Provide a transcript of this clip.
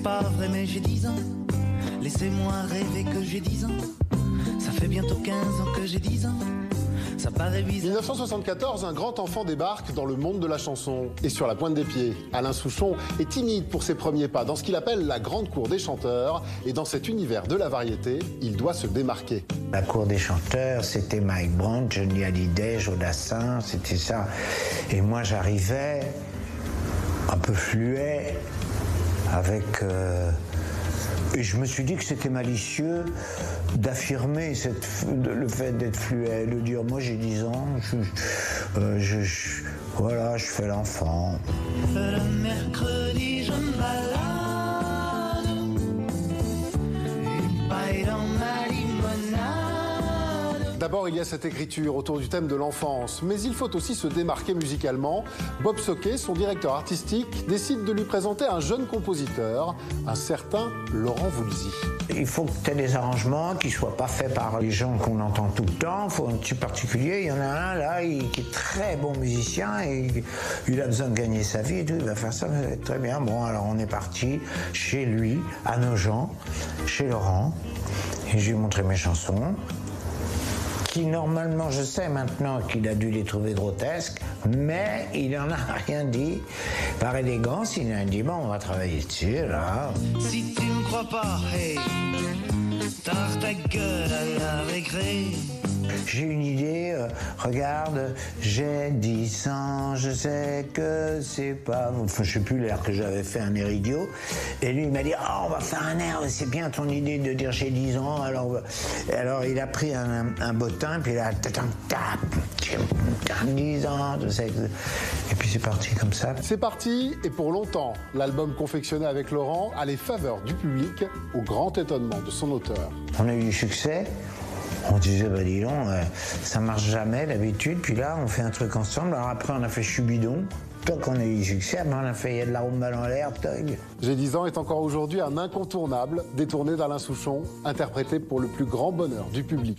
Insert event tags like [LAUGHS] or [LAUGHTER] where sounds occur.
c'est pas vrai, mais j'ai 10 ans. Laissez-moi rêver que j'ai 10 ans. Ça fait bientôt 15 ans que j'ai 10 ans. Ça paraît bizarre. 1974, un grand enfant débarque dans le monde de la chanson et sur la pointe des pieds. Alain Souchon est timide pour ses premiers pas dans ce qu'il appelle la grande cour des chanteurs et dans cet univers de la variété, il doit se démarquer. La cour des chanteurs, c'était Mike Brandt, Johnny Hallyday, Jodassin, c'était ça. Et moi, j'arrivais un peu fluet avec. euh, et je me suis dit que c'était malicieux d'affirmer le fait d'être fluet, de dire moi j'ai 10 ans, je, euh, je- voilà, je fais l'enfant. D'abord, il y a cette écriture autour du thème de l'enfance, mais il faut aussi se démarquer musicalement. Bob Soquet, son directeur artistique, décide de lui présenter un jeune compositeur, un certain Laurent Voulzy. Il faut que tu aies des arrangements qui soient pas faits par les gens qu'on entend tout le temps. Il faut un petit particulier. Il y en a un là qui est très bon musicien et il a besoin de gagner sa vie. Il va faire ça, très bien. Bon, alors on est parti chez lui, à Nogent, chez Laurent. Et je lui ai montré mes chansons qui normalement, je sais maintenant qu'il a dû les trouver grotesques, mais il n'en a [LAUGHS] rien dit. Par élégance, il a dit, bon, on va travailler dessus, là. Si tu me crois pas, ta gueule à la. J'ai une idée, euh, regarde, j'ai 10 ans, je sais que c'est pas... Enfin, je sais plus l'air que j'avais fait, un air idiot. Et lui, il m'a dit, oh, on va faire un air, c'est bien ton idée de dire j'ai 10 ans. Alors, alors il a pris un, un bottin, puis il a... tatam, tap, tchim, tap, 10 ans, je sais que... Et puis c'est parti comme ça. C'est parti, et pour longtemps, l'album confectionné avec Laurent a les faveurs du public, au grand étonnement de son auteur. On a eu du succès. On disait, bah dis donc, euh, ça marche jamais d'habitude. Puis là, on fait un truc ensemble. Alors après, on a fait Chubidon. Tant qu'on a eu du succès, après, on a fait Il y a de la rumba dans l'air, tog. J'ai 10 ans est encore aujourd'hui un incontournable, détourné d'Alain Souchon, interprété pour le plus grand bonheur du public.